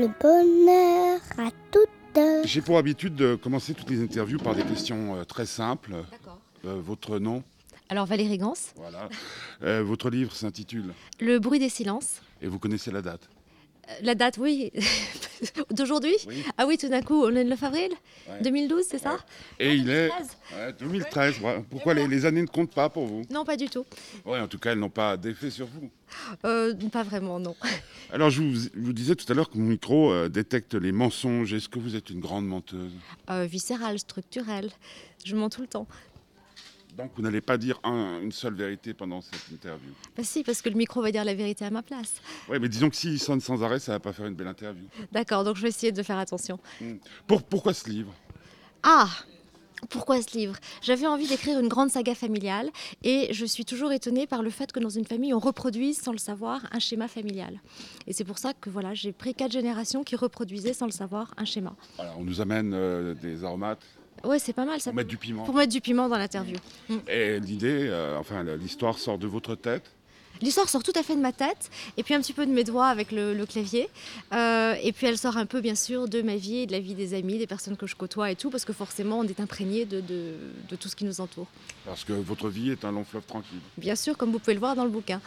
le bonheur à toutes. J'ai pour habitude de commencer toutes les interviews par des questions euh, très simples. D'accord. Euh, votre nom, Alors Valérie Gans, voilà. Euh, votre livre s'intitule Le bruit des silences. et vous connaissez la date. Euh, La date, oui, d'aujourd'hui Oui. Ah oui, tout d'un coup, on est le 9 avril Ouais. 2012, c'est ça Et il est 2013. ouais, 2013. voilà. Pourquoi les, les années ne comptent pas pour vous Non, pas du tout. Oui, en tout cas, elles n'ont pas d'effet sur vous. Euh, pas vraiment, non. Alors, je vous, je vous disais tout à l'heure que mon micro euh, détecte les mensonges. Est-ce que vous êtes une grande menteuse? Euh, viscéral, structurel. Je mens tout le temps. Donc, vous n'allez pas dire un- une seule vérité pendant cette interview. Bah si, parce que le micro va dire la vérité à ma place. Oui, mais disons que s'il sonne sans arrêt, ça va pas faire une belle interview. D'accord, donc je vais essayer de faire attention. Pour, pourquoi ce livre? Ah pourquoi ce livre? J'avais envie d'écrire une grande saga familiale et je suis toujours étonnée par le fait que dans une famille, on reproduise sans le savoir un schéma familial. Et c'est pour ça que voilà, j'ai pris quatre générations qui reproduisaient sans le savoir un schéma. Alors, on nous amène euh, des aromates Ouais, c'est pas mal ça. pour mettre du piment. Pour mettre du piment dans l'interview. Et l'idée, euh, enfin, l'histoire sort de votre tête? L'histoire sort tout à fait de ma tête, et puis un petit peu de mes doigts avec le, le clavier. Euh, et puis elle sort un peu, bien sûr, de ma vie et de la vie des amis, des personnes que je côtoie et tout, parce que forcément, on est imprégné de, de- de tout ce qui nous entoure. Parce que votre vie est un long fleuve tranquille. Bien sûr, comme vous pouvez le voir dans le bouquin.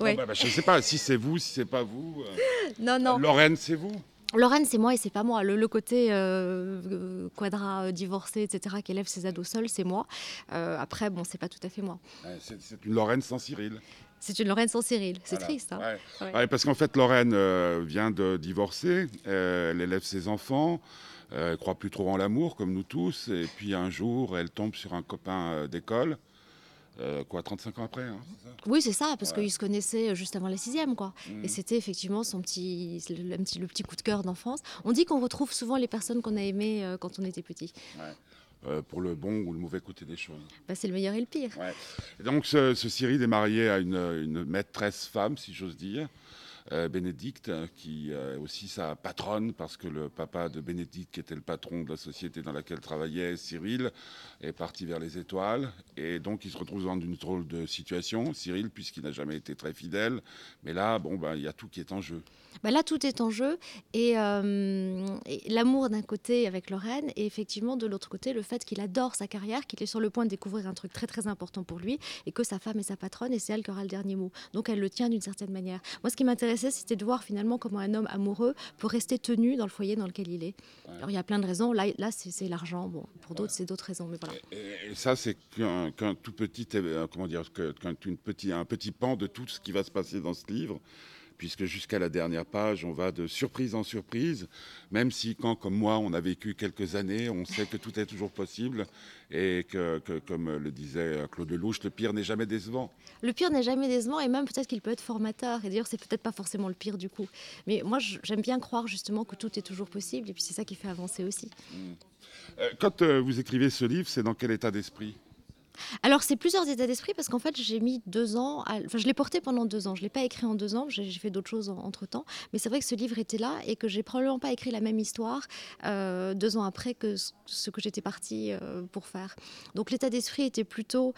Ouais. Bah, bah, je ne sais pas si c'est vous, si c'est pas vous. euh, Non, non. Lorraine, c'est vous? Lorraine, c'est moi et c'est pas moi. Le, le côté euh, euh, quadra, euh, divorcé, etc., qui élève ses ados seul, c'est moi. Euh, après, bon, c'est pas tout à fait moi. C'est une Lorraine sans Cyril. C'est une Lorraine sans Cyril. C'est Voilà. triste, hein Ouais. Ouais. Ouais, parce qu'en fait, Lorraine euh, vient de divorcer. elle élève ses enfants. elle croit plus trop en l'amour, comme nous tous. Et puis un jour, elle tombe sur un copain d'école. Euh, quoi, 35 ans après hein, ça? Oui, c'est ça, parce Ouais. qu'ils se connaissaient juste avant la sixième, quoi. Mm. Et c'était effectivement son petit, le, le petit, le petit coup de cœur d'enfance. On dit qu'on retrouve souvent les personnes qu'on a aimées euh, quand on était petit. Euh, pour le bon ou le mauvais côté des choses. Bah, c'est le meilleur et le pire. Et donc, ce, ce Cyril est marié à une, une maîtresse femme, si j'ose dire, euh, Bénédicte, qui est aussi sa patronne, parce que le papa de Bénédicte, qui était le patron de la société dans laquelle travaillait Cyril, est parti vers les étoiles. Et donc, il se retrouve dans une drôle de situation, Cyril, puisqu'il n'a jamais été très fidèle. Mais là, bon, ben, il y a tout qui est en jeu. Bah, là, tout est en jeu. Et, euh, et l'amour d'un côté avec Lorraine, et effectivement, de l'autre côté, le fait qu'il adore sa carrière, qu'il est sur le point de découvrir un truc très très important pour lui, et que sa femme est sa patronne, et c'est elle qui aura le dernier mot. Donc elle le tient d'une certaine manière. Moi, ce qui m'intéressait, c'était de voir finalement comment un homme amoureux peut rester tenu dans le foyer dans lequel il est. Alors il y a plein de raisons. Là, là c'est l'argent. Bon, pour d'autres, c'est d'autres raisons. Mais voilà. Et, et ça, c'est qu'un tout petit, euh, comment dire, qu'un petit, un petit pan de tout ce qui va se passer dans ce livre, puisque jusqu'à la dernière page, on va de surprise en surprise, même si quand, comme moi, on a vécu quelques années, on sait que tout est toujours possible, et que, que, comme le disait Claude Lelouch, le pire n'est jamais décevant. Le pire n'est jamais décevant et même peut-être qu'il peut être formateur. Et d'ailleurs, c'est peut-être pas forcément le pire du coup. Mais moi, j'aime bien croire justement que tout est toujours possible et puis c'est ça qui fait avancer aussi. Euh, Quand euh, vous écrivez ce livre, c'est dans quel état d'esprit? Alors, c'est plusieurs états d'esprit parce qu'en fait, j'ai mis deux ans. Enfin, je l'ai porté pendant deux ans. Je l'ai pas écrit en deux ans. J'ai fait d'autres choses entre temps. Mais c'est vrai que ce livre était là et que j'ai probablement pas écrit la même histoire euh, deux ans après que ce- que j'étais partie euh, pour faire. Donc, l'état d'esprit était plutôt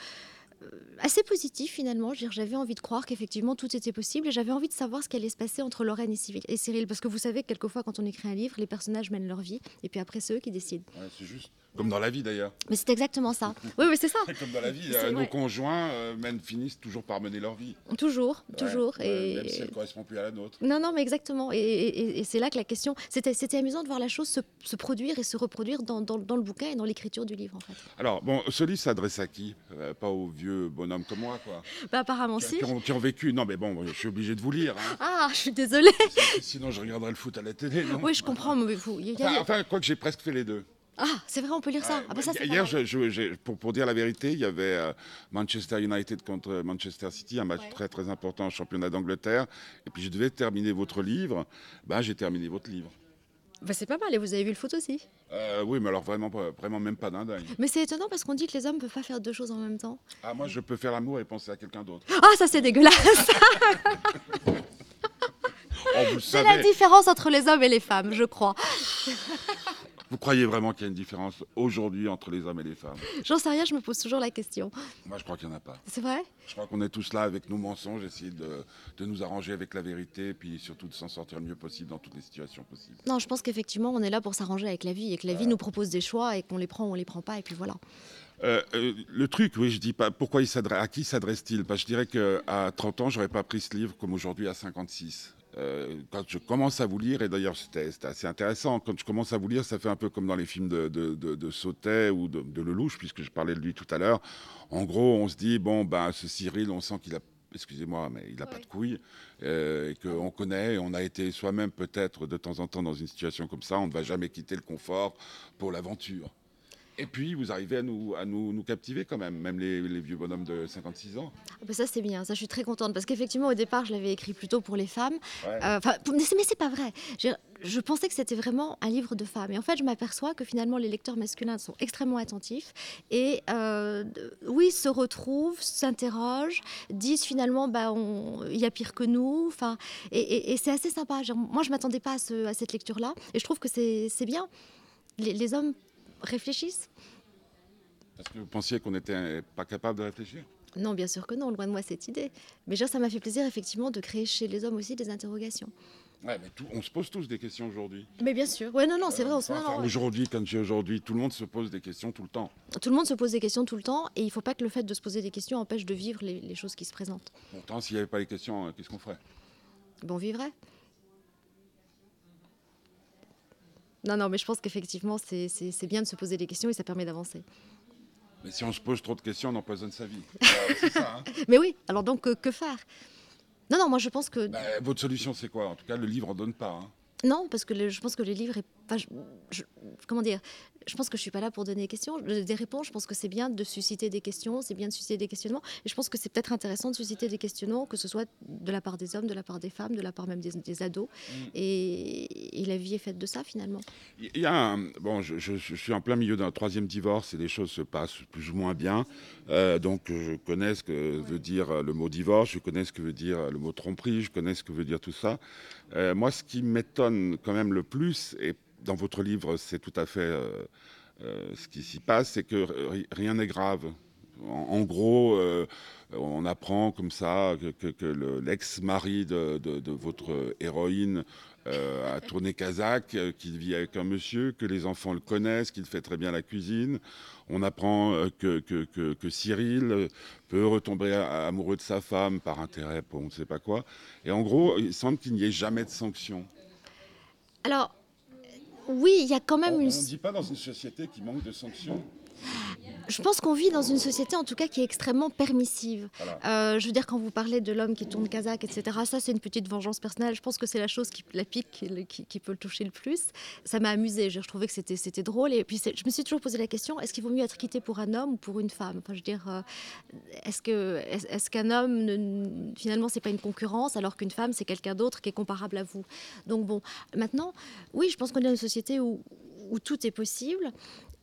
euh, assez positif finalement. J'avais envie de croire qu'effectivement tout était possible et j'avais envie de savoir ce qui allait se passer entre Lorraine et Cyril. Parce que vous savez, que quelquefois, quand on écrit un livre, les personnages mènent leur vie et puis après, c'est eux qui décident. C'est juste comme dans la vie d'ailleurs. Mais c'est exactement ça. Oui, mais c'est ça. Comme dans la vie, euh, nos conjoints euh, mènent- finissent toujours par mener leur vie. Toujours, Ouais, toujours. et... Même si elle ne correspond plus à la nôtre. Non, non, mais exactement. Et, et- et c'est là que la question. C'était, amusant de voir la chose se, se produire et se reproduire dans, dans- dans le bouquin et dans l'écriture du livre, en fait. Alors, bon, ce livre s'adresse à qui? Euh, Pas aux vieux bonhommes comme moi, quoi. Bah, apparemment, qui, si. qui ont, qui ont vécu. Non, mais bon, je suis obligé de vous lire. hein. Ah, je suis désolée. Sinon, je regarderai le foot à la télé. Non? Oui, je comprends, mais vous. y a- y a- Enfin, enfin, quoi que j'ai presque fait les deux. Ah, c'est vrai, on peut lire ça. Ouais, Ah, bah, ça, Hier, je- pour, pour dire la vérité, il y avait euh, Manchester United contre Manchester City, un match Ouais. très très important en championnat d'Angleterre. Et puis je devais terminer votre livre. Ben, j'ai terminé votre livre. Bah, c'est pas mal, et vous avez vu le foot aussi? Euh, oui, mais alors vraiment, vraiment même pas d'un dingue. Mais c'est étonnant parce qu'on dit que les hommes peuvent pas faire deux choses en même temps. Ah, moi, je peux faire l'amour et penser à quelqu'un d'autre. Ah, ça, c'est dégueulasse. Oh, C'est la différence entre les hommes et les femmes, je crois. Vous croyez vraiment qu'il y a une différence aujourd'hui entre les hommes et les femmes? J'en sais rien, je me pose toujours la question. Moi, je crois qu'il n'y en a pas. C'est vrai? Je crois qu'on est tous là avec nos mensonges, essayer de, de nous arranger avec la vérité, puis surtout de s'en sortir le mieux possible dans toutes les situations possibles. Non, je pense qu'effectivement, on est là pour s'arranger avec la vie et que la vie nous propose des choix et qu'on les prend ou on les prend pas et puis voilà. Euh, euh, le truc, oui, je dis pas pourquoi il s'adresse, à qui s'adresse-t-il? Parce que je dirais qu'à 30 ans, j'aurais pas pris ce livre comme aujourd'hui à 56. Euh, quand je commence à vous lire, et d'ailleurs c'était assez intéressant, quand je commence à vous lire, ça fait un peu comme dans les films de, de, de, de Sautet ou de, de Lelouch, puisque je parlais de lui tout à l'heure. En gros, on se dit, bon, ben, ce Cyril, on sent qu'il a, excusez-moi, mais il n'a pas de couilles, euh, et qu'on connaît, on a été soi-même peut-être de temps en temps dans une situation comme ça, on ne va jamais quitter le confort pour l'aventure. Et puis, vous arrivez à nous, à nous, nous captiver quand même, même les, les vieux bonhommes de 56 ans. Ah bah ça c'est bien, ça je suis très contente parce qu'effectivement au départ je l'avais écrit plutôt pour les femmes. Ouais. Euh, pour- mais c'est pas vrai. Je, je pensais que c'était vraiment un livre de femmes et en fait je m'aperçois que finalement les lecteurs masculins sont extrêmement attentifs et euh, oui se retrouvent, s'interrogent, disent finalement bah il y a pire que nous. Enfin et, et- et c'est assez sympa. Genre, moi je m'attendais pas à, ce- à cette lecture là et je trouve que c'est c'est bien. Les, les hommes réfléchissent. Est-ce que vous pensiez qu'on n'était pas capable de réfléchir? Non, bien sûr que non, loin de moi cette idée. Mais genre, ça m'a fait plaisir effectivement de créer chez les hommes aussi des interrogations. Ouais, mais tout- on se pose tous des questions aujourd'hui. Mais bien sûr. Ouais, non, non, c'est vrai. on se- Enfin, ouais. Aujourd'hui, quand j'ai aujourd'hui, tout le monde se pose des questions tout le temps. Tout le monde se pose des questions tout le temps et il ne faut pas que le fait de se poser des questions empêche de vivre les, les choses qui se présentent. Pourtant, s'il n'y avait pas les questions, euh, qu'est-ce qu'on ferait? Bon, on vivrait. Non, non, mais je pense qu'effectivement, c'est bien de se poser des questions et ça permet d'avancer. Mais si on se pose trop de questions, on empoisonne sa vie. Euh, c'est ça. hein Mais oui, alors donc, que, que faire? Non, non, moi je pense que. Bah, votre solution, c'est quoi? En tout cas, le livre en donne pas. hein. Non, parce que le- je pense que le livre est pas. je- je- comment dire Je pense que je suis pas là pour donner des questions, des réponses. Je pense que c'est bien de susciter des questions, c'est bien de susciter des questionnements. Et je pense que c'est peut-être intéressant de susciter des questionnements, que ce soit de la part des hommes, de la part des femmes, de la part même des, des ados. Et, et la vie est faite de ça finalement. Il y a un- bon, je, je- je suis en plein milieu d'un troisième divorce et les choses se passent plus ou moins bien. Euh, donc, je connais ce que veut dire euh, le mot divorce, je connais ce que veut dire euh, le mot tromperie, je connais ce que veut dire tout ça. Euh, moi, ce qui m'étonne quand même le plus, et dans votre livre, c'est tout à fait euh, euh, ce qui s'y passe, c'est que ri- rien n'est grave. En, gros, euh, on apprend comme ça que, que- que le- l'ex-mari de, votre héroïne a tourné kazakh, qu'il vit avec un monsieur, que les enfants le connaissent, qu'il fait très bien la cuisine. On apprend que, Cyril peut retomber amoureux de sa femme par intérêt pour on ne sait pas quoi. Et en gros, il semble qu'il n'y ait jamais de sanctions. Alors, oui, il y a quand On même une. ne dit pas dans une société qui manque de sanctions. Je pense qu'on vit dans une société, en tout cas, qui est extrêmement permissive. Voilà. Euh, je veux dire, quand vous parlez de l'homme qui tourne kazakh, etc., ça, c'est une petite vengeance personnelle. Je pense que c'est la chose qui la pique, qui, le- qui- qui peut le toucher le plus. Ça m'a amusé. Je trouvais que c'était c'était drôle. Et puis, je me suis toujours posé la question est-ce qu'il vaut mieux être quitté pour un homme ou pour une femme? Enfin, je veux dire, euh, est-ce que est-ce est-ce qu'un homme, ne- finalement, c'est pas une concurrence, alors qu'une femme, c'est quelqu'un d'autre qui est comparable à vous? Donc bon, maintenant, oui, je pense qu'on est dans une société où, où tout est possible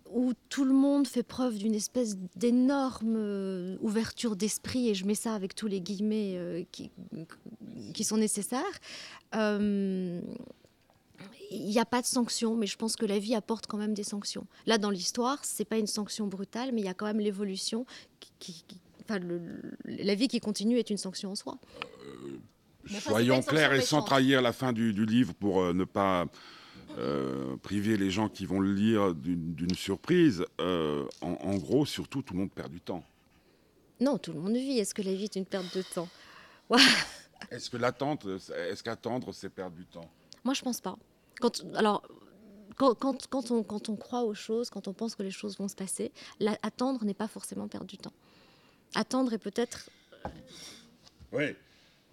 où tout le monde fait preuve d'une espèce d'énorme euh, ouverture d'esprit, et je mets ça avec tous les guillemets euh, qui, qui sont nécessaires. Euh, Il n'y a pas de sanctions, mais je pense que la vie apporte quand même des sanctions. Là, dans l'histoire, c'est pas une sanction brutale, mais il y a quand même l'évolution. Qui, qui- qui- enfin, le- la vie qui continue est une sanction en soi. Pas Soyons sanction clairs et sans trahir la fin du, du livre pour euh, ne pas euh, priver les gens qui vont le lire d'une surprise. Euh, en, en gros, surtout, tout le monde perd du temps. Non, tout le monde vit. Est-ce que la vie est une perte de temps? Est-ce que l'attente, est-ce qu'attendre, c'est perdre du temps? Moi, je pense pas. Quand, alors, quand, quand, quand on, quand on croit aux choses, quand on pense que les choses vont se passer, la- attendre n'est pas forcément perdre du temps. Attendre est peut-être. Oui,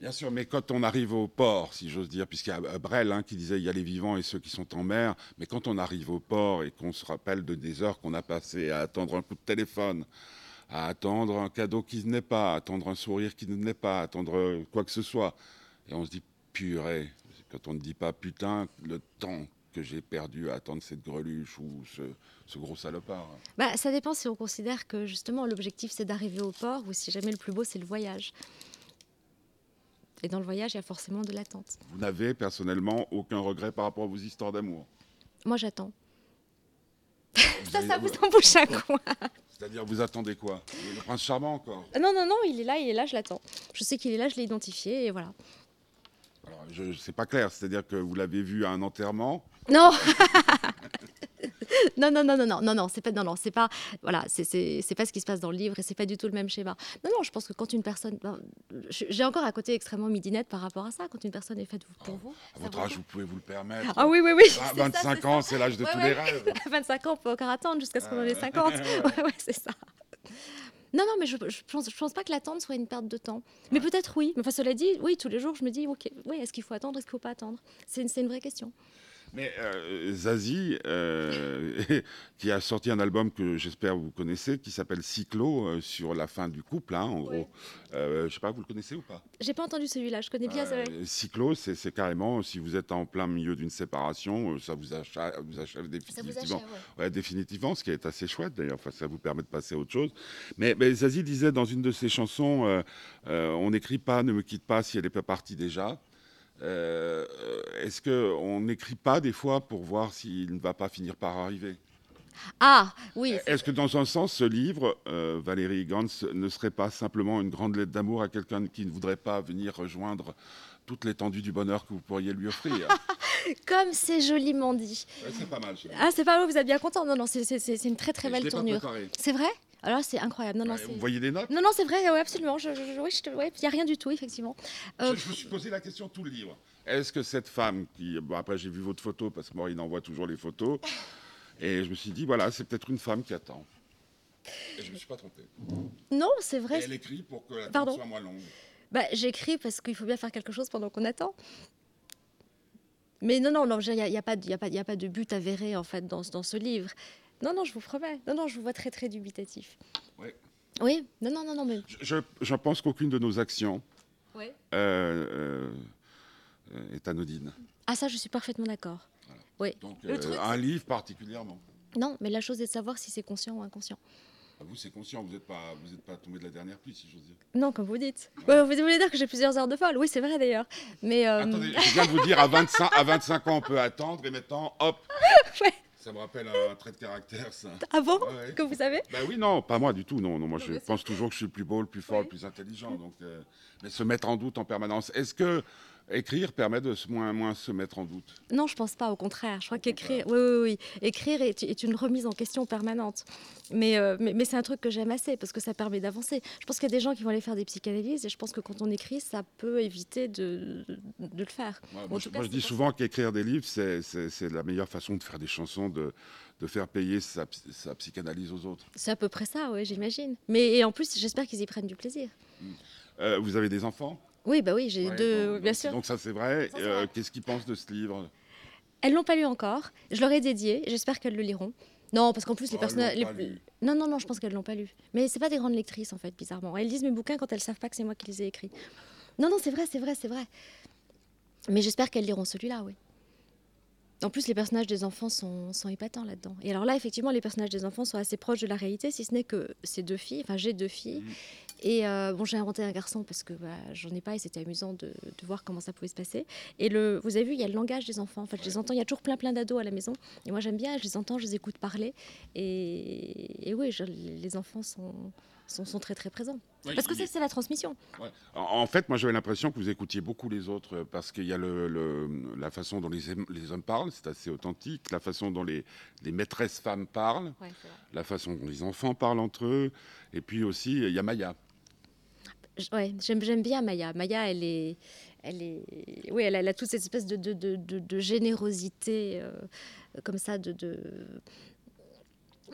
bien sûr, mais quand on arrive au port, si j'ose dire, puisqu'il y a euh, Brel hein, qui disait il y a les vivants et ceux qui sont en mer, mais quand on arrive au port et qu'on se rappelle de des heures qu'on a passées à attendre un coup de téléphone, à attendre un cadeau qui ne naît pas, à attendre un sourire qui ne naît pas, à attendre euh, quoi que ce soit, et on se dit purée, quand on ne dit pas putain, le temps que j'ai perdu à attendre cette greluche ou ce, ce gros salopard. Bah, ça dépend si on considère que justement l'objectif c'est d'arriver au port ou si jamais le plus beau c'est le voyage. Et dans le voyage, il y a forcément de l'attente. Vous n'avez personnellement aucun regret par rapport à vos histoires d'amour? Moi, j'attends. Ça, avez- ça vous embouche un coin. C'est-à-dire, vous attendez quoi? Le prince charmant encore Non, non, non, il est là, il est là, je l'attends. Je sais qu'il est là, je l'ai identifié et voilà. Alors, je, c'est pas clair, c'est-à-dire que vous l'avez vu à un enterrement? Non Non, non, non, non, non, non, non, c'est pas, non, non, c'est pas, voilà, c'est- c'est pas ce qui se passe dans le livre et c'est pas du tout le même schéma. Non, non, je pense que quand une personne, ben, j'ai encore un côté extrêmement midinette par rapport à ça. Quand une personne est faite pour vous, À votre âge, vous pouvez vous le permettre. Ah oui, oui, oui. Vingt- c'est ça, 25 ans, c'est l'âge de Ouais, tous ouais. les rêves. À 25 ans, on peut encore attendre jusqu'à ce qu'on en ait Ouais. 50. Ouais, ouais, c'est ça. Non, non, mais je, je pense, je pense pas que l'attente soit une perte de temps. Mais peut-être oui. Mais enfin, cela dit, oui, tous les jours, je me dis, ok, oui, est-ce qu'il faut attendre, est-ce qu'il faut pas attendre? C'est une, c'est une vraie question. Mais euh, Zazie, euh, qui a sorti un album que j'espère vous connaissez, qui s'appelle Cyclo, euh, sur la fin du couple, hein, en Ouais. gros. Je sais pas, vous le connaissez ou pas? J'ai pas entendu celui-là, je connais bien. Vrai. Cyclo, c'est c'est carrément, si vous êtes en plein milieu d'une séparation, ça vous achève, vous achève Ça vous définitivement. achève, ouais. Ouais, définitivement, ce qui est assez chouette d'ailleurs, enfin, ça vous permet de passer à autre chose. Mais, mais Zazie disait dans une de ses chansons, on n'écrit pas, ne me quitte pas si elle n'est pas partie déjà. Euh, Est-ce qu'on n'écrit pas des fois pour voir s'il ne va pas finir par arriver? Ah, oui. Est-ce que dans un sens, ce livre, euh, Valérie Gantz, ne serait pas simplement une grande lettre d'amour à quelqu'un qui ne voudrait pas venir rejoindre toute l'étendue du bonheur que vous pourriez lui offrir? Comme c'est joliment dit. Ouais, C'est pas mal. Ah, c'est pas vrai, vous êtes bien content. Non, non, c'est- une très très Et belle tournure. C'est vrai? Alors c'est incroyable. Non, non, vous voyez les notes Non, non, c'est vrai, ouais, absolument. Je, oui, je te- ouais, il n'y a rien du tout, effectivement. Euh, Je, me suis posé la question tout le livre. Est-ce que cette femme qui. Bon, après, j'ai vu votre photo parce que Maureen envoie toujours les photos. Et je me suis dit, voilà, c'est peut-être une femme qui attend. Et je ne me suis pas trompé. Non, c'est Et vrai. elle écrit pour que la Pardon soit moins longue. Bah, J'écris parce qu'il faut bien faire quelque chose pendant qu'on attend. Mais non, non, non, il n'y a, y a pas de- y a a pas de but avéré, en fait, dans, dans ce livre. Non, non, je vous promets. Non, non, je vous vois très, très dubitatif. Ouais. Oui, non, non, non, non, mais... Je, je- pense qu'aucune de nos actions Oui. euh, euh, est anodine. Ah, ça, je suis parfaitement d'accord. Oui. Donc, euh, truc, un livre particulièrement. Non, mais la chose est de savoir si c'est conscient ou inconscient. Ah, Vous, c'est conscient, vous n'êtes pas, vous êtes pas tombé de la dernière pluie, si j'ose dire. Non, comme vous dites. Ouais, vous voulez dire que j'ai plusieurs heures de folle? Oui, c'est vrai d'ailleurs. Mais euh, Attendez, je viens de vous dire, à 25, à 25 ans, on peut attendre, et maintenant, hop Ouais. Ça me rappelle un trait de caractère, ça. avant ouais. que vous savez Ben oui, non, pas moi du tout. Non, non moi je pense toujours que je suis le plus beau, le plus fort, Oui. le plus intelligent. Donc, euh, mais se mettre en doute en permanence. Est-ce que écrire permet de se- moins, moins se mettre en doute Non, je pense pas. Au contraire, je crois qu'écrire, oui, oui, oui, écrire est, est une remise en question permanente. Mais, euh, mais, mais c'est un truc que j'aime assez parce que ça permet d'avancer. Je pense qu'il y a des gens qui vont aller faire des psychanalyses et je pense que quand on écrit, ça peut éviter de, de le faire. Ouais, Moi, je, cas, moi, je c'est dis souvent qu'écrire des livres, c'est- la meilleure façon de faire des chansons, de, de faire payer sa, psy- sa psychanalyse aux autres. C'est à peu près ça, oui, j'imagine. Mais et en plus, j'espère qu'ils y prennent du plaisir. Euh, vous avez des enfants? Oui, bah oui, j'ai Ouais, deux, bon, bien donc- sûr. Donc ça c'est vrai. Euh, vrai. Qu'est-ce qu'ils pensent de ce livre? Elles l'ont pas lu encore. Je leur ai dédié. J'espère qu'elles le liront. Non, parce qu'en plus, les Oh, personnages. les-. Non, non, non, je pense qu'elles l'ont pas lu. Mais c'est pas des grandes lectrices, en fait, bizarrement. Elles lisent mes bouquins quand elles savent pas que c'est moi qui les ai écrits. Non, non, c'est vrai, c'est vrai, c'est vrai. Mais j'espère qu'elles liront celui-là, oui. En plus, les personnages des enfants sont, sont épatants là-dedans. Et alors là, effectivement, les personnages des enfants sont assez proches de la réalité, si ce n'est que ces deux filles, enfin j'ai deux filles, Mhm. Et euh, bon, j'ai inventé un garçon parce que bah, j'en ai pas et c'était amusant de, de voir comment ça pouvait se passer. Et le, vous avez vu, il y a le langage des enfants. En fait, je les entends. Il y a toujours plein plein d'ados à la maison. Et moi, j'aime bien. Je les entends, je les écoute parler. Et, et oui, je- les enfants sont, sont, sont très très présents. Parce que il- c'est la transmission. Ouais. En, en fait, moi j'avais l'impression que vous écoutiez beaucoup les autres euh, parce qu'il y a le, le- la façon dont les, hom- les hommes parlent, c'est assez authentique, la façon dont les, les maîtresses femmes parlent, la façon dont les enfants parlent entre eux, et puis aussi il y a Maya. Ouais, j'aime bien Maya. Maya, elle est, elle est, oui, elle a, toute cette espèce de, générosité euh, comme ça, de.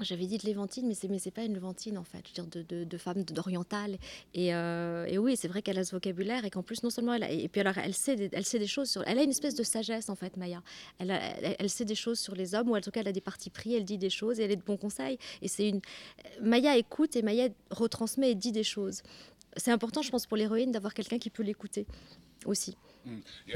J'avais dit de Léventine, mais c'est mais c'est pas une Léventine en fait, je veux dire de, femme d'orientale. Et, euh, et oui, c'est vrai qu'elle a ce vocabulaire et qu'en plus non seulement elle a, et puis alors elle sait, des, elle sait des choses sur, elle a une espèce de sagesse en fait, Maya. Elle, elle sait des choses sur les hommes ou en tout cas elle a des partis pris, elle dit des choses et elle est de bons conseils. Et c'est une, Maya écoute et Maya retransmet et dit des choses c'est important, je pense, pour l'héroïne d'avoir quelqu'un qui peut l'écouter aussi.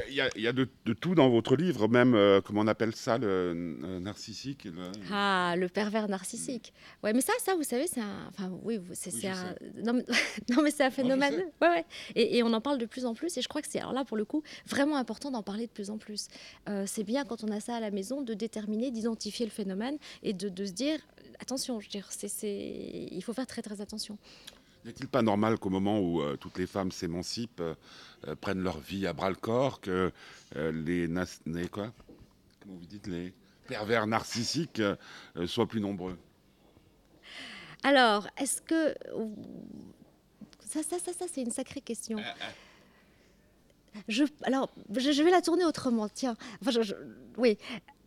Il y a, il y a de, de tout dans votre livre, même, euh, comment on appelle ça, le euh, narcissique le- Ah, le pervers narcissique. Ouais, mais ça, ça, vous savez, c'est un. Enfin, oui, c'est Oui, un. Non, mais, non, mais c'est un phénomène. ouais, ouais. Et, et on en parle de plus en plus. Et je crois que c'est, alors là, pour le coup, vraiment important d'en parler de plus en plus. Euh, c'est bien quand on a ça à la maison de déterminer, d'identifier le phénomène et de, de se dire attention, je veux dire, c'est... il faut faire très très attention. N'est-il pas normal qu'au moment où euh, toutes les femmes s'émancipent, euh, euh, prennent leur vie à bras le corps, que euh, les, nas- les quoi? Comment vous dites les pervers narcissiques soient plus nombreux? Alors, est-ce que. Ça, ça, ça, ça c'est une sacrée question. Je, alors, je, je vais la tourner autrement. Tiens, Enfin, je- je- oui.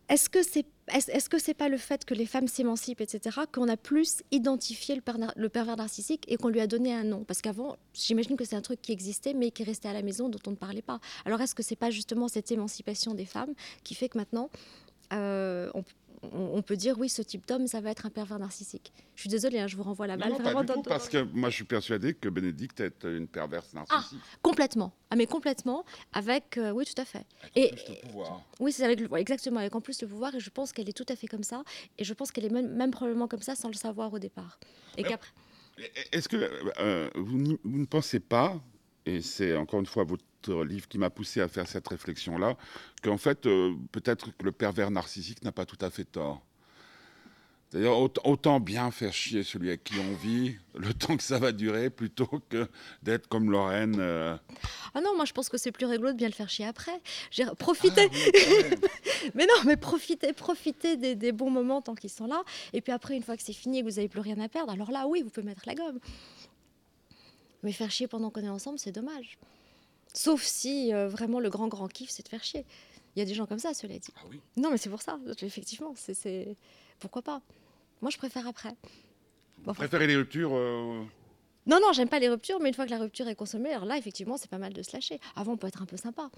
Est-ce que c'est est-ce que pas le fait que les femmes s'émancipent, etc., qu'on a plus identifié le pervers narcissique et qu'on lui a donné un nom? Parce qu'avant, j'imagine que c'est un truc qui existait, mais qui restait à la maison, dont on ne parlait pas. Alors, est-ce que c'est pas justement cette émancipation des femmes qui fait que maintenant, euh, on, on- on peut dire oui, ce type d'homme, ça va être un pervers narcissique Je suis désolée, hein, je vous renvoie la Non, balle non, pas vraiment du dans- tout, parce que moi je suis persuadé que Bénédicte est une perverse narcissique. Complètement. Ah, mais complètement. Avec. euh, oui, tout à fait. Avec Et- plus de pouvoir. Oui, c'est avec le, exactement, avec en plus le pouvoir, et je pense qu'elle est tout à fait comme ça, et je pense qu'elle est même, même probablement comme ça sans le savoir au départ. Et Euh, qu'après, Est-ce que euh, vous ne pensez pas, et c'est encore une fois votre livre qui m'a poussé à faire cette réflexion-là, qu'en fait, euh, peut-être que le pervers narcissique n'a pas tout à fait tort D'ailleurs, autant, bien faire chier celui avec qui on vit, le temps que ça va durer, plutôt que d'être comme Lorraine. euh, ah non, moi je pense que c'est plus rigolo de bien le faire chier après. J'ai profité, ah mais non, mais profitez, profitez des, des bons moments tant qu'ils sont là, et puis après, une fois que c'est fini et que vous n'avez plus rien à perdre, alors là, oui, vous pouvez mettre la gomme. Mais faire chier pendant qu'on est ensemble, c'est dommage. Sauf si euh, vraiment le grand grand kiff, c'est de faire chier. Il y a des gens comme ça, cela dit. Ah oui. Non, mais c'est pour ça, effectivement, c'est- c'est pourquoi pas? Moi, je préfère après. Vous préférez les ruptures euh, Non, non, j'aime pas les ruptures, mais une fois que la rupture est consommée, alors là, effectivement, c'est pas mal de se lâcher. Avant, on peut être un peu sympa.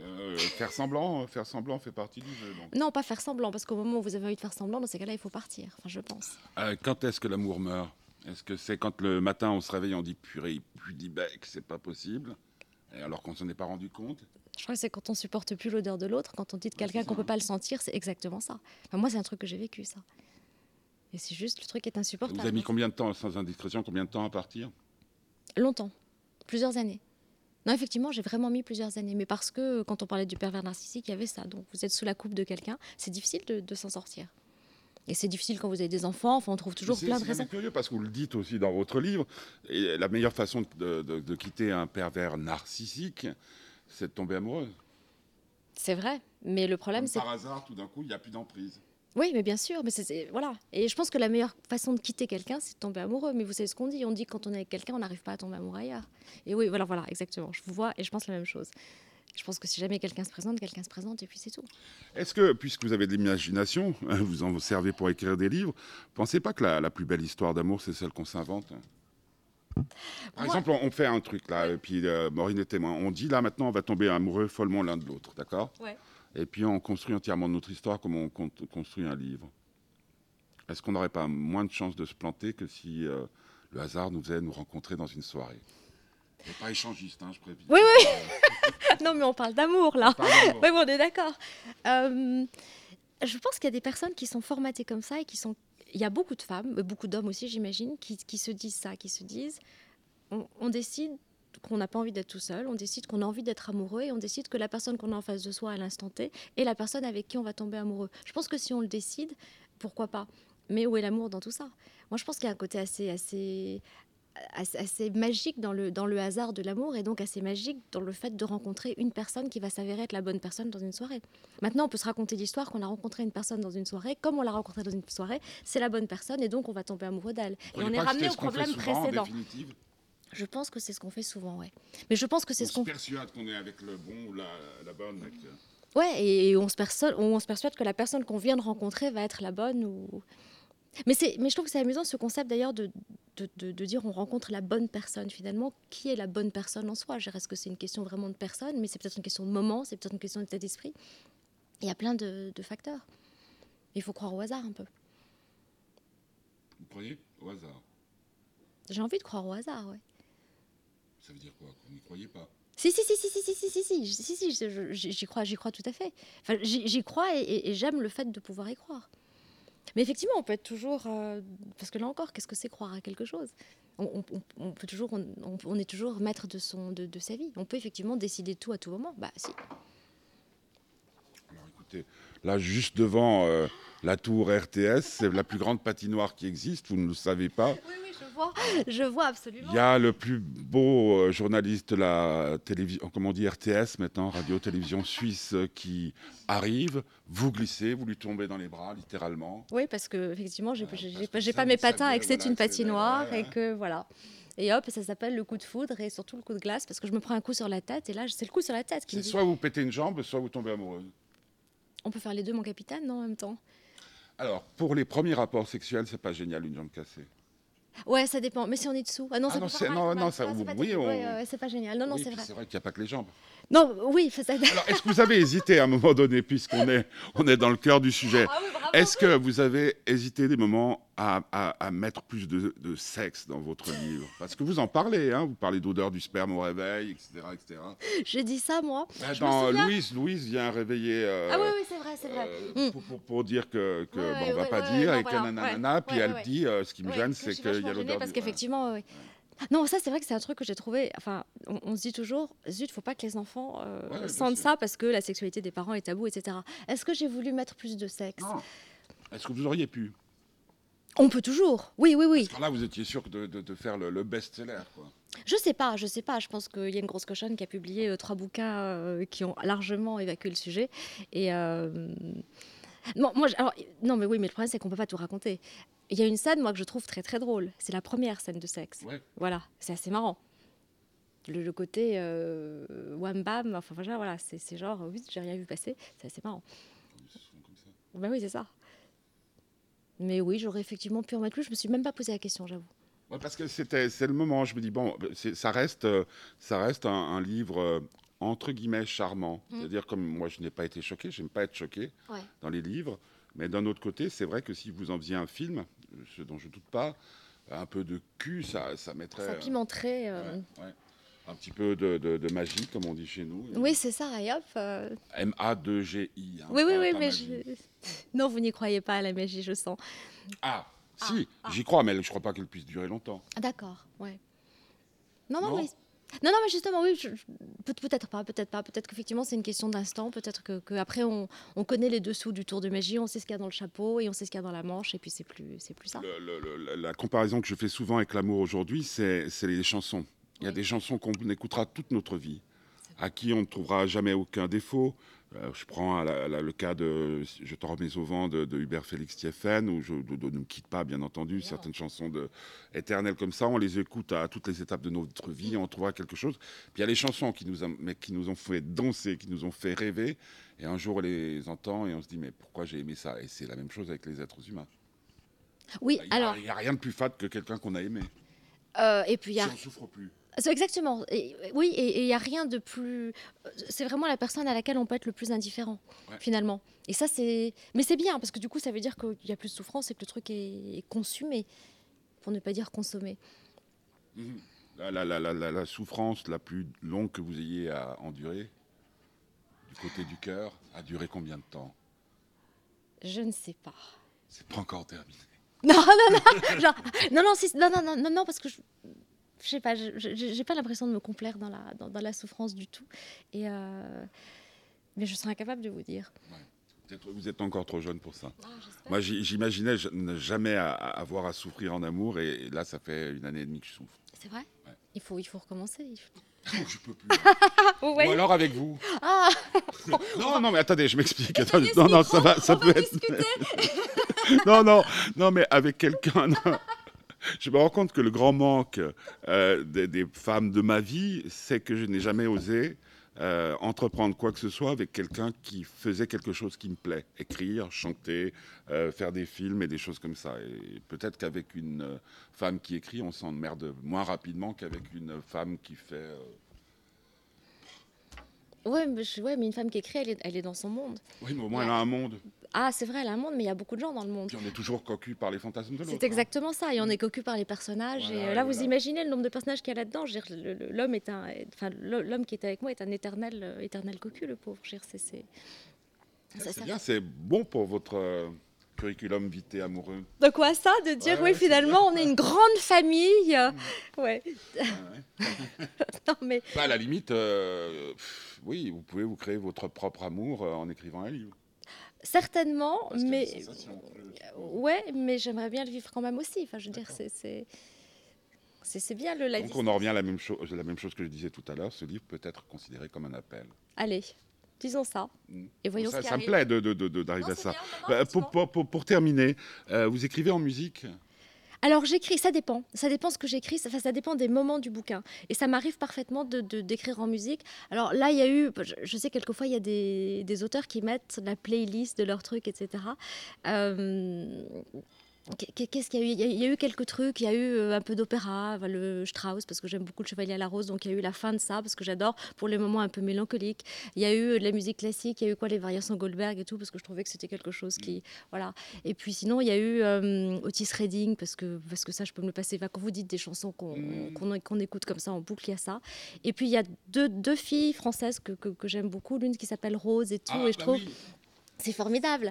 euh, Faire semblant, faire semblant fait partie du jeu. donc. Non, pas faire semblant, parce qu'au moment où vous avez envie de faire semblant, dans ces cas-là, il faut partir. Enfin, je pense. Euh, quand est-ce que l'amour meurt? Est-ce que c'est quand le matin on se réveille, on dit purée, il pue du bec, c'est pas possible Et alors qu'on s'en est pas rendu compte Je crois que c'est quand on supporte plus l'odeur de l'autre, quand on dit de quelqu'un qu'on peut pas le sentir, c'est exactement ça. Enfin, moi, c'est un truc que j'ai vécu, ça. Et c'est juste, le truc est Vous insupportable. avez mis combien de temps, sans indiscrétion, combien de temps à partir? Longtemps. Plusieurs années. Non, effectivement, j'ai vraiment mis plusieurs années. Mais parce que quand on parlait du pervers narcissique, il y avait ça. Donc, vous êtes sous la coupe de quelqu'un, c'est difficile de, de s'en sortir. Et c'est difficile quand vous avez des enfants. Enfin, on trouve toujours C'est- plein de c'est raisons. même curieux parce que vous le dites aussi dans votre livre. Et la meilleure façon de, de- de quitter un pervers narcissique, c'est de tomber amoureuse. C'est vrai. Mais le problème, c'est. par hasard, tout d'un coup, il n'y a plus d'emprise. Oui, mais bien sûr. Mais c'est- c'est. Voilà. Et je pense que la meilleure façon de quitter quelqu'un, c'est de tomber amoureux. Mais vous savez ce qu'on dit On dit que quand on est avec quelqu'un, on n'arrive pas à tomber amoureux ailleurs. Et oui, voilà, voilà, exactement. Je vous vois et je pense la même chose. Je pense que si jamais quelqu'un se présente, quelqu'un se présente et puis c'est tout. Est-ce que, puisque vous avez de l'imagination, vous en servez pour écrire des livres, pensez pas que la, la plus belle histoire d'amour, c'est celle qu'on s'invente Par Moi- exemple, on, fait un truc là, et puis euh, Maureen est témoin. On dit là maintenant, on va tomber amoureux follement l'un de l'autre, d'accord? Ouais. Et puis on construit entièrement notre histoire comme on con- construit un livre. Est-ce qu'on n'aurait pas moins de chances de se planter que si euh, le hasard nous faisait nous rencontrer dans une soirée? C'est pas échangiste, hein, je préviens. Oui, oui. non, mais on parle d'amour là. Oui, bon, on est d'accord. Euh, je pense qu'il y a des personnes qui sont formatées comme ça et qui sont. Il y a beaucoup de femmes, mais beaucoup d'hommes aussi, j'imagine, qui, qui se disent ça, qui se disent on, on décide qu'on n'a pas envie d'être tout seul, on décide qu'on a envie d'être amoureux et on décide que la personne qu'on a en face de soi à l'instant T est la personne avec qui on va tomber amoureux. Je pense que si on le décide, pourquoi pas? Mais où est l'amour dans tout ça? Moi, je pense qu'il y a un côté assez, assez, assez, magique dans le, dans le hasard de l'amour et donc assez magique dans le fait de rencontrer une personne qui va s'avérer être la bonne personne dans une soirée. Maintenant, on peut se raconter l'histoire qu'on a rencontré une personne dans une soirée, comme on l'a rencontrée dans une soirée, c'est la bonne personne et donc on va tomber amoureux d'elle. Et on est ramené au problème souvent, précédent. Je pense que c'est ce qu'on fait souvent, ouais. Mais je pense que c'est on ce qu'on se persuade qu'on est avec le bon ou la, la bonne. avec, Ouais, et on se, perso- on se persuade que la personne qu'on vient de rencontrer va être la bonne. Ou... Mais, je trouve que c'est amusant ce concept d'ailleurs de, de, de- de dire on rencontre la bonne personne finalement. Qui est la bonne personne en soi Je dirais, que c'est une question vraiment de personne Mais c'est peut-être une question de moment, c'est peut-être une question d'état d'esprit. Il y a plein de, de facteurs. Il faut croire au hasard un peu. Vous croyez Au hasard. J'ai envie de croire au hasard, ouais. Ça veut dire quoi Vous n'y croyez pas Si, si, si, si, si, si, si, si, si, si, si, j'y crois, j'y crois tout à fait. Enfin, j'y j'y crois et, et- et j'aime le fait de pouvoir y croire. Mais effectivement, on peut être toujours, euh, parce que là encore, qu'est-ce que c'est croire à quelque chose? On, on- on- on peut toujours, on, on- on est toujours maître de son, de, de sa vie. On peut effectivement décider de tout à tout moment. Bah si. Alors écoutez, là juste devant euh, la tour RTS, c'est la plus grande patinoire qui existe, vous ne le savez pas. Oui, oui, je vois, je vois absolument. Il y a le plus beau euh, journaliste de la télévision, comment on dit RTS maintenant, radio-télévision suisse, euh, qui arrive, vous glissez, vous lui tombez dans les bras, littéralement. Oui, parce que effectivement, j'ai que pas, j'ai ça, pas mes patins et que c'est voilà, une patinoire ouais, et que voilà. Et hop, ça s'appelle le coup de foudre et surtout le coup de glace parce que je me prends un coup sur la tête et là, c'est le coup sur la tête qui me C'est dit soit vous pétez une jambe, soit vous tombez amoureux. on peut faire les deux, mon capitaine, non, en même temps? Alors, pour les premiers rapports sexuels, c'est pas génial une jambe cassée. Ouais, ça dépend. Mais si on est dessous. Ah non, Ah ça non, c'est- non, non, ça- c'est pas oui, on- Ouais, ouais, c'est pas génial. Non, non, Oui, c'est vrai. C'est vrai qu'il n'y a pas que les jambes. Non, oui, ça. Alors, est-ce que vous avez hésité à un moment donné, puisqu'on est, on est dans le cœur du sujet? Ah oui. Est-ce que vous avez hésité des moments à, à- à mettre plus de, de sexe dans votre livre Parce que vous en parlez, hein, vous parlez d'odeur du sperme au réveil, etc. etc. J'ai dit ça, moi. Je me dans souviens. Louise, Louise vient réveiller euh, Ah oui, oui, c'est vrai, c'est vrai. euh, Mm. pour, pour- pour dire que, que Ouais, bon, on va ouais, pas ouais, dire et que nanana, puis elle dit euh, ce qui me gêne, c'est qu'il y a l'odeur parce qu'effectivement. Non, ça c'est vrai que c'est un truc que j'ai trouvé. Enfin, on, on se dit toujours, zut, faut pas que les enfants euh, Ouais, sentent ça parce que la sexualité des parents est tabou, etc. Est-ce que j'ai voulu mettre plus de sexe? Est-ce que vous auriez pu? On peut toujours. Oui, oui, oui. Parce que là, vous étiez sûr de, de- de faire le, le best-seller, quoi. Je sais pas, je sais pas. Je pense qu'il y a une grosse cochonne qui a publié euh, trois bouquins euh, qui ont largement évacué le sujet. Et euh, bon, moi, alors, non, mais oui, mais le problème c'est qu'on peut pas tout raconter. Il y a une scène, moi, que je trouve très très drôle. C'est la première scène de sexe. Ouais. Voilà, c'est assez marrant. Le, le côté euh, wham bam, enfin voilà, c'est c'est genre, oui, j'ai rien vu passer, c'est assez marrant. Ils sont comme ça. Ben oui, c'est ça. Mais oui, j'aurais effectivement pu en mettre plus, je me suis même pas posé la question, j'avoue. Ouais, parce que c'était, c'est le moment. Je me dis bon, ça reste, euh, ça reste un, un livre euh, entre guillemets charmant. Mm. C'est-à-dire comme moi, je n'ai pas été choqué, j'aime pas être choqué Ouais. dans les livres. Mais d'un autre côté, c'est vrai que si vous en faisiez un film, ce dont je doute pas, un peu de cul, ça, ça mettrait Ça euh, pimenterait. euh, ouais, ouais. un petit peu de, de- de magie, comme on dit chez nous. Oui, c'est ça, et hop. euh, M-A-2-G-I. hein, Oui, oui, oui, mais je... Non, vous n'y croyez pas à la magie, je sens. Ah, si, ah. j'y crois, mais je ne crois pas qu'elle puisse durer longtemps. Ah, D'accord, ouais. Non, non, Non mais... Non, non, mais justement, oui, peut-être pas, peut-être pas. Peut-être qu'effectivement, c'est une question d'instant. Peut-être que, que après on, on connaît les dessous du tour de magie, on sait ce qu'il y a dans le chapeau et on sait ce qu'il y a dans la manche, et puis c'est plus, c'est plus ça. Le- le- le- la- comparaison que je fais souvent avec l'amour aujourd'hui, c'est c'est les chansons. Il y a Oui. des chansons qu'on écoutera toute notre vie, à qui on ne trouvera jamais aucun défaut. Euh, je prends la- la- le cas de Je te remets au vent de, de Hubert Félix Thieffen, où je de- de Ne me quitte pas, bien entendu. Certaines chansons de, éternelles comme ça, on les écoute à toutes les étapes de notre vie, on trouvera quelque chose. Puis il y a les chansons qui nous, ont, mais qui nous ont fait danser, qui nous ont fait rêver. Et un jour, on les entend et on se dit, mais pourquoi j'ai aimé ça? Et c'est la même chose avec les êtres humains. Oui, Il n'y a, alors, il y a rien de plus fat que quelqu'un qu'on a aimé. euh, et puis il y Si a on souffre plus. Exactement. Et- oui, et il n'y a rien de plus. C'est vraiment la personne à laquelle on peut être le plus indifférent, Ouais. finalement. Et ça, c'est. Mais c'est bien, parce que du coup, ça veut dire qu'il y a plus de souffrance et que le truc est, consumé, pour ne pas dire consommé. Mhm. La, la- la- la- souffrance la plus longue que vous ayez à endurer, du côté du cœur, a duré combien de temps? Je ne sais pas. C'est pas encore terminé. Non, non, non, genre, non, non, si- non, non, non, non, non, parce que je, je sais pas, j'ai pas l'impression de me complaire dans la, dans, dans la souffrance du tout. Et euh, mais je serais incapable de vous dire. Vous êtes encore trop jeune pour ça. Moi, j'imaginais ne jamais avoir à souffrir en amour, et, là, ça fait une année et demie que je souffre. C'est vrai? Ouais. il, faut, il faut recommencer. il faut- je peux plus. Vous Ou alors avec vous. Ah, Non, non, mais attendez, je m'explique. Non, non, ça va, ça on peut va être. discuter. non, non, non, mais avec quelqu'un. Je me rends compte que le grand manque euh, des, femmes de ma vie, c'est que je n'ai jamais osé euh, entreprendre quoi que ce soit avec quelqu'un qui faisait quelque chose qui me plaît. Écrire, chanter, euh, faire des films et des choses comme ça. Et peut-être qu'avec une femme qui écrit, on s'emmerde moins rapidement qu'avec une femme qui fait. Ouais, mais, je- ouais, mais une femme qui écrit, elle est, elle est dans son monde. Oui, mais au moins Ouais. elle a un monde. Ah, c'est vrai, elle a un monde, mais il y a beaucoup de gens dans le monde. Puis on est toujours cocu par les fantasmes de l'autre. C'est exactement ça, et on est cocu par les personnages. Voilà, et euh, et là, vous imaginez le nombre de personnages qu'il y a là-dedans. L'homme est un, enfin, l'homme qui est avec moi est un éternel, euh, éternel cocu, le pauvre. C'est, hein. ça- bien, c'est bon pour votre euh, curriculum vitae amoureux. De quoi ça De dire, Ouais, oui, ouais, finalement, on est une grande famille. euh, Ouais. Ouais, non, mais Bah, à la limite, euh, pff, oui, vous pouvez vous créer votre propre amour euh, en écrivant un livre. certainement, Parce mais ouais, mais j'aimerais bien le vivre quand même aussi. Enfin, je veux dire, c'est, c'est, bien le la Donc on en revient à la même, chose, la même chose que je disais tout à l'heure. Ce livre peut être considéré comme un appel. Allez, disons ça. Mm. Et voyons ça ce qui ça me plaît de- de- de- de- d'arriver Non, à ça. bien, Bah, pour, pour- pour- pour terminer, euh, vous écrivez en musique Alors j'écris, ça dépend. Ça dépend ce que j'écris, ça, ça dépend des moments du bouquin. Et ça m'arrive parfaitement de, d'écrire en musique. Alors là, il y a eu, je, je sais quelquefois, il y a des, des auteurs qui mettent la playlist de leurs trucs, etc. Euh, Qu'est-ce qu'il y a eu? Il y a, il y a eu quelques trucs, il y a eu euh, un peu d'opéra, le Strauss, parce que j'aime beaucoup le Chevalier à la Rose, donc il y a eu la fin de ça, parce que j'adore, pour les moments un peu mélancoliques. Il y a eu de la musique classique, il y a eu quoi, les variations Goldberg et tout, parce que je trouvais que c'était quelque chose qui... Voilà. Et puis sinon, il y a eu euh, Otis Redding, parce que, parce que ça, je peux me le passer. Enfin, quand vous dites des chansons qu'on Mm. qu'on- qu'on écoute comme ça en boucle, il y a ça. Et puis il y a deux, deux filles françaises que, que, que j'aime beaucoup, l'une qui s'appelle Rose et tout, Ah, et je bah trouve oui. C'est formidable.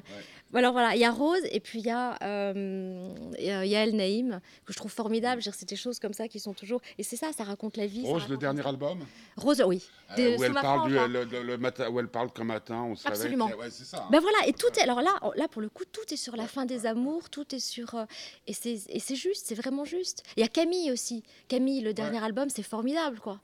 Ouais. Alors voilà, il y a Rose et puis il y a euh, il y a Yael Naïm que je trouve formidable. C'est des choses comme ça qui sont toujours. Et c'est ça, ça raconte la vie. ça Rose, le dernier album? Rose, oui. euh, où, elle parle du, hein. le, le- le matin, où elle parle qu'un matin, on se Absolument. Ouais, ça. hein. Ben voilà, et tout est. Alors là, là pour le coup, tout est sur la fin des amours, tout est sur. euh, et c'est juste, c'est vraiment juste. Il y a Camille aussi. Camille, le dernier album, c'est formidable, quoi.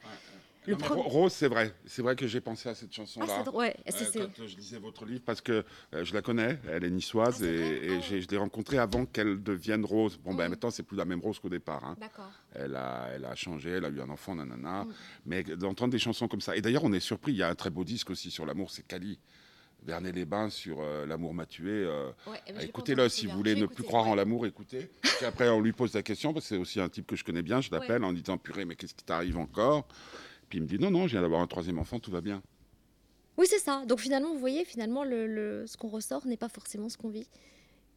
Non, mais Rose, c'est vrai. C'est vrai que j'ai pensé à cette Ah, chanson-là. c'est drôle. Ouais, Euh, c'est- c'est- quand euh, je lisais votre livre, parce que euh, je la connais, elle est niçoise Ah, c'est et, Ah je l'ai rencontrée avant qu'elle devienne rose. Bon, ben Mm. maintenant, c'est plus la même rose qu'au départ. hein. D'accord. Elle, a, elle a changé, elle a eu un enfant, nanana. Mm. Mais d'entendre des chansons comme ça. Et d'ailleurs, on est surpris, il y a un très beau disque aussi sur l'amour, c'est Cali. Vernet-les-Bains sur euh, L'amour m'a tué. euh, Ouais, Écoutez-le si vous voulez ne plus croire en l'amour, écoutez. Puis après, on lui pose la question, parce que c'est aussi un type que je connais bien. Je l'appelle en disant Purée, mais qu'est-ce qui t'arrive encore? Puis il me dit Non, non, je viens d'avoir un troisième enfant, tout va bien. Oui, c'est ça. Donc finalement, vous voyez, finalement, le, le- ce qu'on ressort n'est pas forcément ce qu'on vit.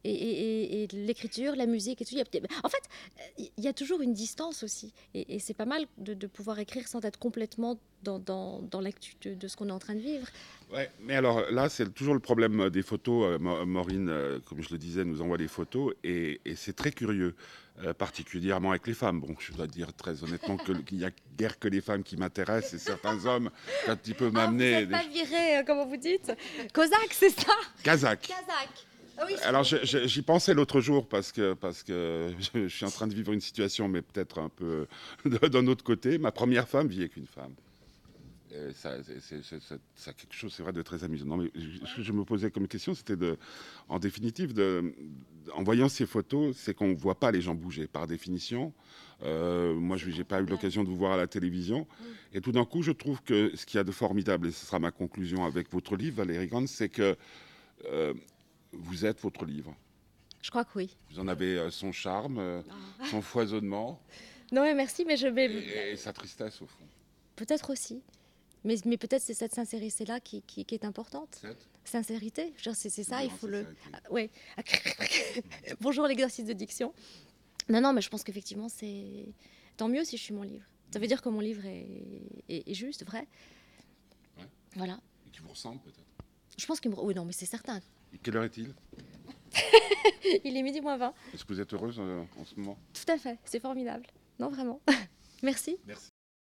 Et, et- et- et l'écriture, la musique et tout. en fait, il y a toujours une distance aussi. Et, c'est pas mal de, de pouvoir écrire sans être complètement dans, dans, dans l'actu de, de ce qu'on est en train de vivre. Ouais, mais alors là, c'est toujours le problème euh, des photos. Euh, Maureen, euh, comme je le disais, nous envoie des photos et c'est très curieux, euh, particulièrement avec les femmes. Bon, je dois dire très honnêtement qu'il n'y a guère que les femmes qui m'intéressent et certains hommes, quand ils peuvent Ah, vous m'amener des pas viré, euh, comment vous dites? Cosaque, c'est ça? Kazakhs. Kazakh. Ah oui, Alors j'y pensais l'autre jour parce que, parce que je, je suis en train de vivre une situation, mais peut-être un peu d'un autre côté. Ma première femme vit avec une femme. Et ça, c'est- c'est- ça quelque chose, c'est vrai, de très amusant. Non, mais je- ce que je me posais comme question, c'était de, en définitive, de, en voyant ces photos, c'est qu'on ne voit pas les gens bouger, par définition. Euh, moi, je n'ai pas eu l'occasion de vous voir à la télévision. Et tout d'un coup, je trouve que ce qu'il y a de formidable, et ce sera ma conclusion avec votre livre, Valérie Grande, c'est que euh, vous êtes votre livre. Je crois que oui. Vous en avez euh, son charme, euh, Ah. son foisonnement Non, mais merci, mais je vais. et, et sa tristesse, au fond. Peut-être aussi. Mais, mais peut-être c'est cette sincérité-là qui, qui- qui est importante. Sincérité, c'est ça, il faut le... Ah, ouais. Bonjour l'exercice de diction. Non, non, mais je pense qu'effectivement, c'est... Tant mieux si je suis mon livre. Ça veut dire que mon livre est, est- est juste, vrai. Ouais. Voilà. Et qui vous ressemble, peut-être. Je pense qu'il me... Oui, non, mais c'est certain. Et quelle heure est-il? Il est midi moins 20. Est-ce que vous êtes heureuse euh, en ce moment? Tout à fait, c'est formidable. Non, vraiment. Merci. Merci.